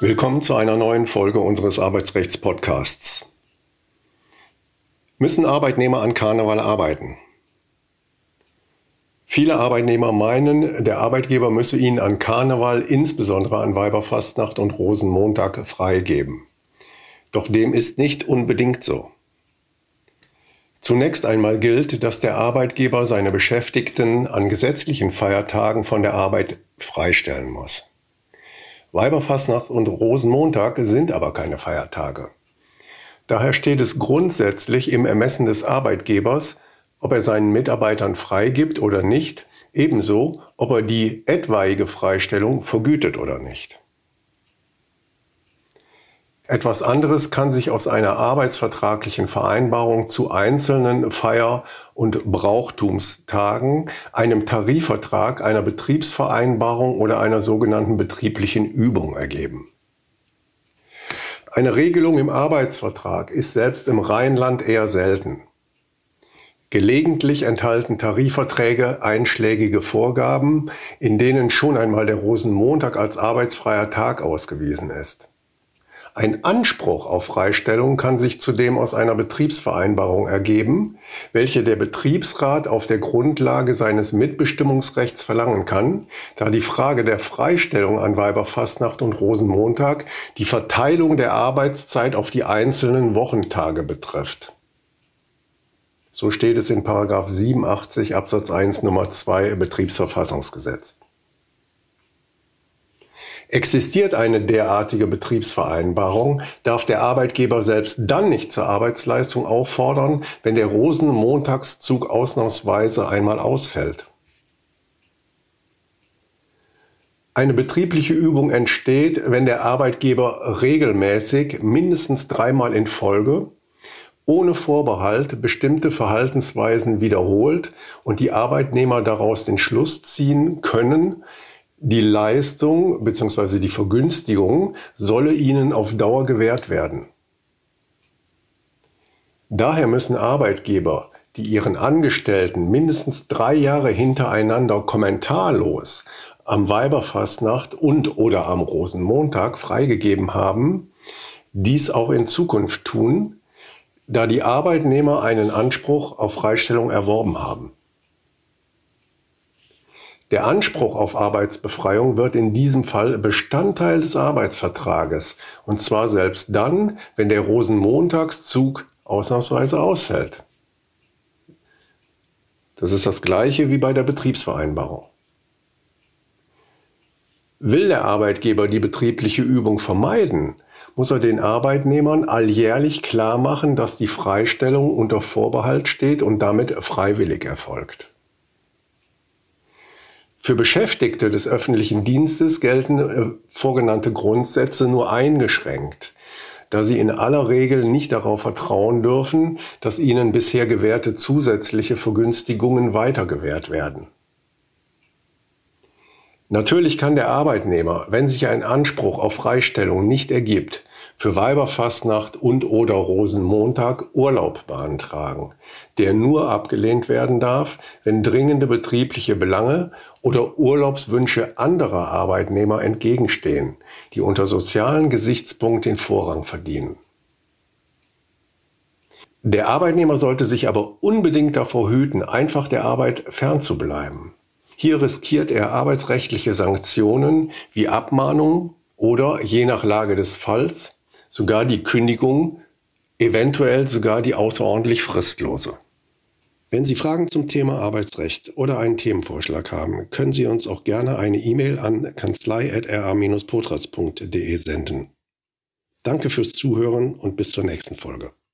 Willkommen zu einer neuen Folge unseres Arbeitsrechts-Podcasts. Müssen Arbeitnehmer an Karneval arbeiten? Viele Arbeitnehmer meinen, der Arbeitgeber müsse ihnen an Karneval, insbesondere an Weiberfastnacht und Rosenmontag, freigeben. Doch dem ist nicht unbedingt so. Zunächst einmal gilt, dass der Arbeitgeber seine Beschäftigten an gesetzlichen Feiertagen von der Arbeit freistellen muss. Weiberfastnacht und Rosenmontag sind aber keine Feiertage. Daher steht es grundsätzlich im Ermessen des Arbeitgebers, ob er seinen Mitarbeitern freigibt oder nicht, ebenso ob er die etwaige Freistellung vergütet oder nicht. Etwas anderes kann sich aus einer arbeitsvertraglichen Vereinbarung zu einzelnen Feier- und Brauchtumstagen, einem Tarifvertrag, einer Betriebsvereinbarung oder einer sogenannten betrieblichen Übung ergeben. Eine Regelung im Arbeitsvertrag ist selbst im Rheinland eher selten. Gelegentlich enthalten Tarifverträge einschlägige Vorgaben, in denen schon einmal der Rosenmontag als arbeitsfreier Tag ausgewiesen ist. Ein Anspruch auf Freistellung kann sich zudem aus einer Betriebsvereinbarung ergeben, welche der Betriebsrat auf der Grundlage seines Mitbestimmungsrechts verlangen kann, da die Frage der Freistellung an Weiberfastnacht und Rosenmontag die Verteilung der Arbeitszeit auf die einzelnen Wochentage betrifft. So steht es in 87 Absatz 1 Nummer 2 Betriebsverfassungsgesetz. Existiert eine derartige Betriebsvereinbarung, darf der Arbeitgeber selbst dann nicht zur Arbeitsleistung auffordern, wenn der Rosenmontagszug ausnahmsweise einmal ausfällt. Eine betriebliche Übung entsteht, wenn der Arbeitgeber regelmäßig, mindestens dreimal in Folge, ohne Vorbehalt bestimmte Verhaltensweisen wiederholt und die Arbeitnehmer daraus den Schluss ziehen können, die Leistung bzw. die Vergünstigung solle ihnen auf Dauer gewährt werden. Daher müssen Arbeitgeber, die ihren Angestellten mindestens drei Jahre hintereinander kommentarlos am Weiberfastnacht und oder am Rosenmontag freigegeben haben, dies auch in Zukunft tun, da die Arbeitnehmer einen Anspruch auf Freistellung erworben haben. Der Anspruch auf Arbeitsbefreiung wird in diesem Fall Bestandteil des Arbeitsvertrages, und zwar selbst dann, wenn der Rosenmontagszug ausnahmsweise ausfällt. Das ist das gleiche wie bei der Betriebsvereinbarung. Will der Arbeitgeber die betriebliche Übung vermeiden, muss er den Arbeitnehmern alljährlich klar machen, dass die Freistellung unter Vorbehalt steht und damit freiwillig erfolgt. Für Beschäftigte des öffentlichen Dienstes gelten äh, vorgenannte Grundsätze nur eingeschränkt, da sie in aller Regel nicht darauf vertrauen dürfen, dass ihnen bisher gewährte zusätzliche Vergünstigungen weitergewährt werden. Natürlich kann der Arbeitnehmer, wenn sich ein Anspruch auf Freistellung nicht ergibt, für Weiberfastnacht und oder Rosenmontag Urlaub beantragen, der nur abgelehnt werden darf, wenn dringende betriebliche Belange oder Urlaubswünsche anderer Arbeitnehmer entgegenstehen, die unter sozialen Gesichtspunkten den Vorrang verdienen. Der Arbeitnehmer sollte sich aber unbedingt davor hüten, einfach der Arbeit fernzubleiben. Hier riskiert er arbeitsrechtliche Sanktionen wie Abmahnung oder, je nach Lage des Falls, sogar die Kündigung, eventuell sogar die außerordentlich fristlose. Wenn Sie Fragen zum Thema Arbeitsrecht oder einen Themenvorschlag haben, können Sie uns auch gerne eine E-Mail an kanzlei.ra-potras.de senden. Danke fürs Zuhören und bis zur nächsten Folge.